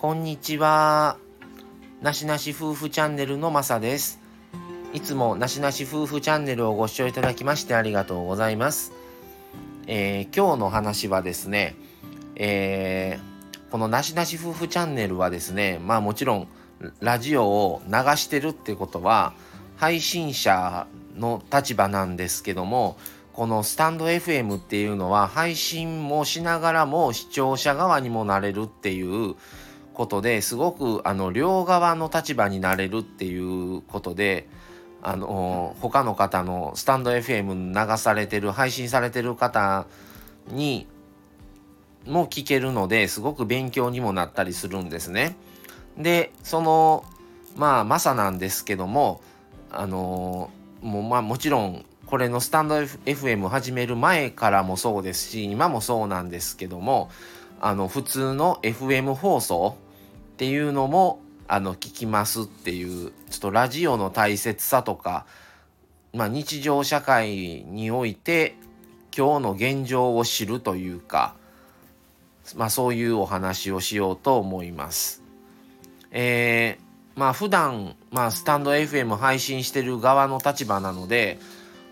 こんにちは。なしなし夫婦チャンネルのまさです。いつもなしなし夫婦チャンネルをご視聴いただきましてありがとうございます。えー、今日の話はですね、えー、このなしなし夫婦チャンネルはですね、まあもちろんラジオを流してるってことは配信者の立場なんですけども、このスタンド FM っていうのは配信もしながらも視聴者側にもなれるっていうことですごくあの両側の立場になれるっていうことであの他の方のスタンド FM 流されてる配信されてる方にも聞けるのですごく勉強にもなったりするんですね。でそのまあマサなんですけどもあのもうまあもちろんこれのスタンド FM 始める前からもそうですし今もそうなんですけどもあの普通の FM 放送っていうのもあの聞きますっていうちょっとラジオの大切さとか、まあ、日常社会において今日の現状を知るというか、まあ、そういうお話をしようと思います。えー、まあ普段、まあ、スタンド FM 配信してる側の立場なので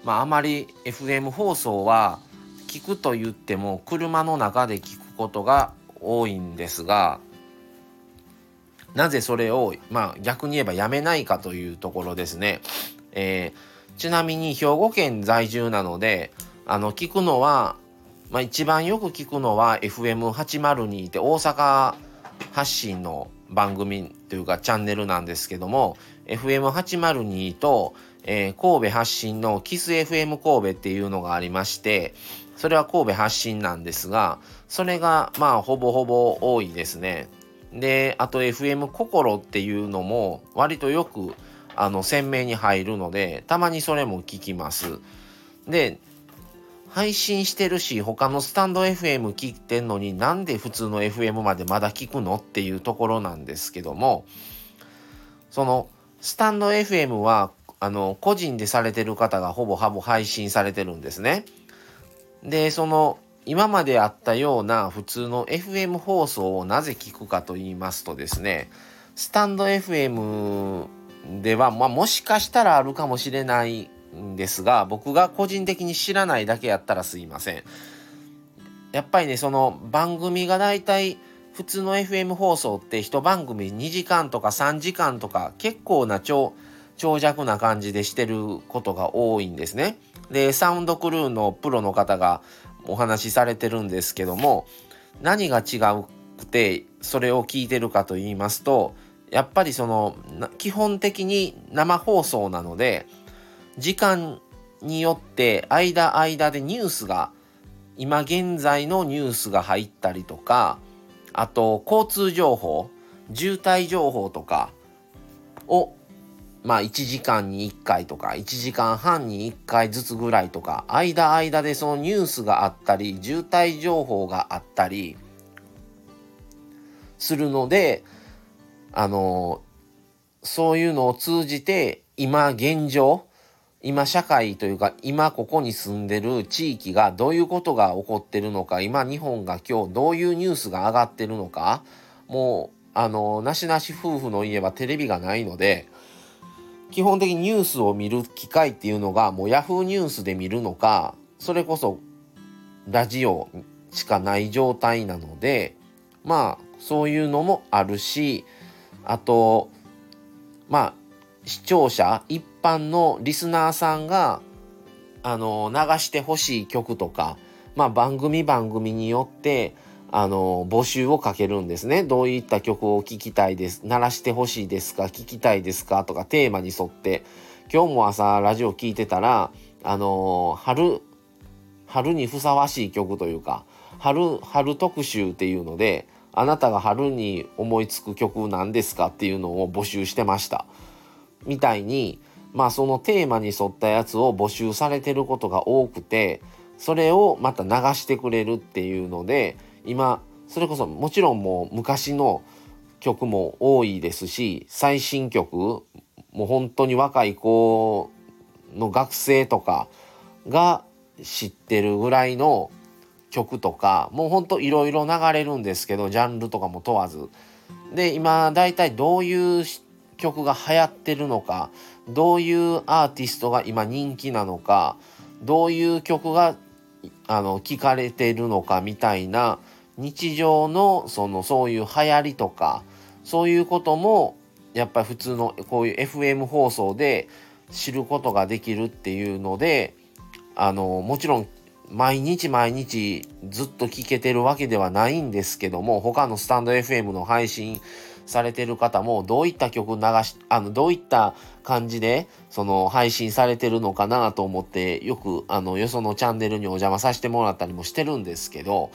まあ、あまり FM 放送は聞くと言っても車の中で聞くことが多いんですがなぜそれを、まあ、逆に言えばやめないかというところですね。えー、ちなみに兵庫県在住なのであの聞くのは、まあ、一番よく聞くのは FM802 って大阪発信の番組というかチャンネルなんですけども FM802 とえー、神戸発信のキス FM 神戸っていうのがありまして、それは神戸発信なんですが、それがまあほぼほぼ多いですね。で、あと FM 心っていうのも割とよくあの鮮明に入るので、たまにそれも聞きます。で、配信してるし、他のスタンド FM 聞いてんのになんで普通の FM までまだ聞くのっていうところなんですけども、そのスタンド FM はあの個人でされてる方がほぼほぼ配信されてるんですね。でその今まであったような普通の FM 放送をなぜ聞くかと言いますとですねスタンド FM では、まあ、もしかしたらあるかもしれないんですが僕が個人的に知らないだけやったらすいません。やっぱりねその番組がだいたい普通の FM 放送って一番組2時間とか3時間とか結構な超長尺な感じでしてることが多いんですね。で、サウンドクルーのプロの方がお話しされてるんですけども、何が違うくてそれを聞いてるかと言いますと、やっぱりその基本的に生放送なので、時間によって間間でニュースが今現在のニュースが入ったりとかあと交通情報渋滞情報とかをまあ1時間に1回とか1時間半に1回ずつぐらいとか間間でそのニュースがあったり渋滞情報があったりするのであのそういうのを通じて今現状今社会というか今ここに住んでる地域がどういうことが起こってるのか今日本が今日どういうニュースが上がってるのかもうあのなしなし夫婦の家はテレビがないので基本的にニュースを見る機会っていうのがもう Yahoo ニュースで見るのかそれこそラジオしかない状態なのでまあそういうのもあるしあとまあ視聴者一般のリスナーさんがあの流してほしい曲とかまあ番組番組によってあの募集をかけるんですね。どういった曲を聴きたいです。鳴らしてほしいですか聴きたいですかとかテーマに沿って。今日も朝ラジオ聴いてたら、あの春、春にふさわしい曲というか、春、春特集っていうので、あなたが春に思いつく曲なんですかっていうのを募集してました。みたいに、まあそのテーマに沿ったやつを募集されてることが多くて、それをまた流してくれるっていうので、今それこそもちろんもう昔の曲も多いですし最新曲もう本当に若い子の学生とかが知ってるぐらいの曲とかもうほんといろいろ流れるんですけどジャンルとかも問わず。で今大体どういう曲が流行ってるのかどういうアーティストが今人気なのかどういう曲があの聞かれてるのかみたいな日常のそのそういう流行りとかそういうこともやっぱり普通のこういう FM 放送で知ることができるっていうのであのもちろん毎日毎日ずっと聞けてるわけではないんですけども他のスタンド FM の配信されてる方もどういった曲流しあのどういった感じでその配信されてるのかなと思ってよくあのよそのチャンネルにお邪魔させてもらったりもしてるんですけど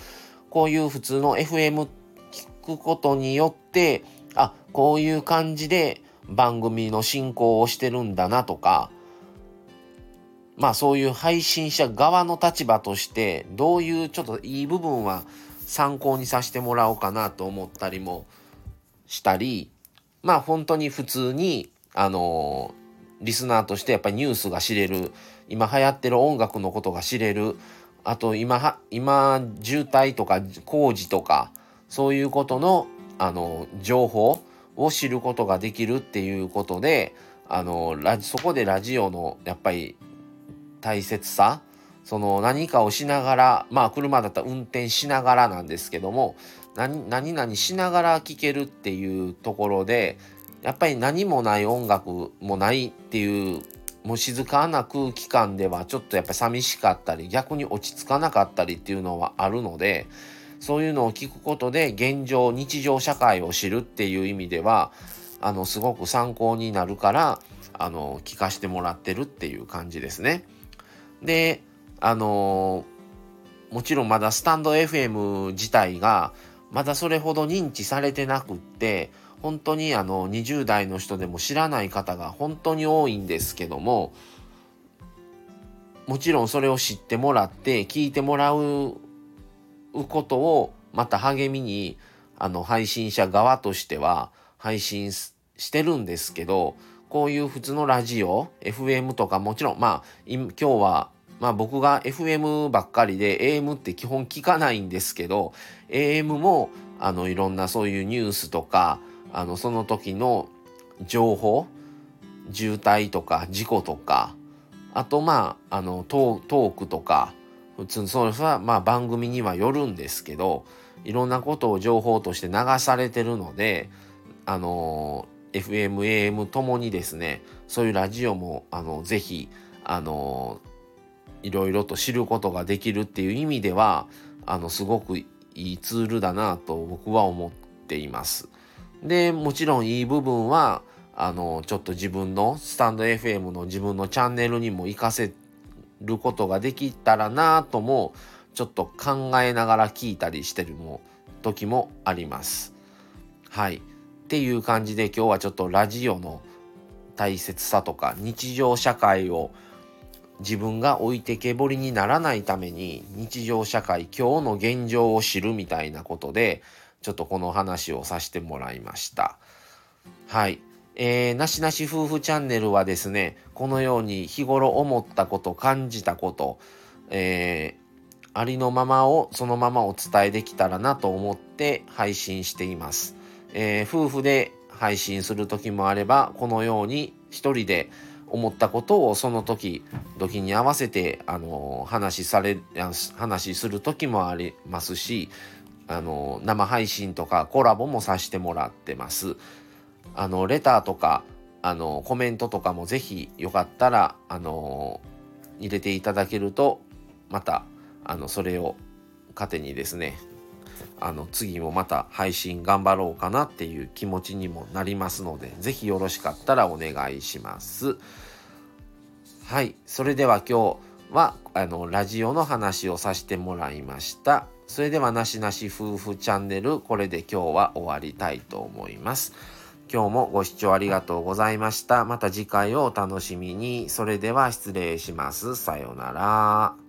こういう普通の FM 聞くことによってあこういう感じで番組の進行をしてるんだなとかまあそういう配信者側の立場としてどういうちょっといい部分は参考にさせてもらおうかなと思ったりもしたりまあ本当に普通にあのリスナーとしてやっぱりニュースが知れる今流行ってる音楽のことが知れるあと今は今渋滞とか工事とかそういうことのあの情報を知ることができるっていうことであのラそこでラジオのやっぱり大切さその何かをしながらまあ車だったら運転しながらなんですけども何何々しながら聴けるっていうところでやっぱり何もない音楽もないっていうもう静かな空気感ではちょっとやっぱり寂しかったり逆に落ち着かなかったりっていうのはあるのでそういうのを聞くことで現状日常社会を知るっていう意味ではあのすごく参考になるからあの聞かしてもらってるっていう感じですね。であのもちろんまだスタンド FM 自体がまだそれほど認知されてなくって本当にあの20代の人でも知らない方が本当に多いんですけどももちろんそれを知ってもらって聞いてもらうことをまた励みにあの配信者側としては配信してるんですけどこういう普通のラジオ FM とかもちろんまあ今日はまあ僕が FM ばっかりで AM って基本聞かないんですけど AM もあのいろんなそういうニュースとかあのその時の情報渋滞とか事故とかあとまああのトークとか普通それはまあ番組にはよるんですけどいろんなことを情報として流されてるのであの FM、AM ともにですねそういうラジオもあのぜひあのいろいろと知ることができるっていう意味ではあのすごくいいツールだなと僕は思っています。でもちろんいい部分はあのちょっと自分のスタンド FM の自分のチャンネルにも活かせることができたらなともちょっと考えながら聞いたりしてるも時もあります。はい。っていう感じで今日はちょっとラジオの大切さとか日常社会を自分が置いてけぼりにならないために日常社会今日の現状を知るみたいなことでちょっとこの話をさせてもらいました。はい。えー、なしなし夫婦チャンネルはですね、このように日頃思ったこと、感じたこと、えー、ありのままをそのままお伝えできたらなと思って配信しています。えー、夫婦で配信する時もあれば、このように一人で思ったことをその時、時に合わせて、あの話され、話する時もありますし、あの生配信とかコラボもさせてもらってます。あのレターとかあのコメントとかもぜひよかったらあの入れていただけるとまたあのそれを糧にですねあの次もまた配信頑張ろうかなっていう気持ちにもなりますので是非よろしかったらお願いします。はいそれでは今日はあのラジオの話をさせてもらいました。それではなしなし夫婦チャンネルこれで今日は終わりたいと思います。今日もご視聴ありがとうございました。また次回をお楽しみに。それでは失礼します。さようなら。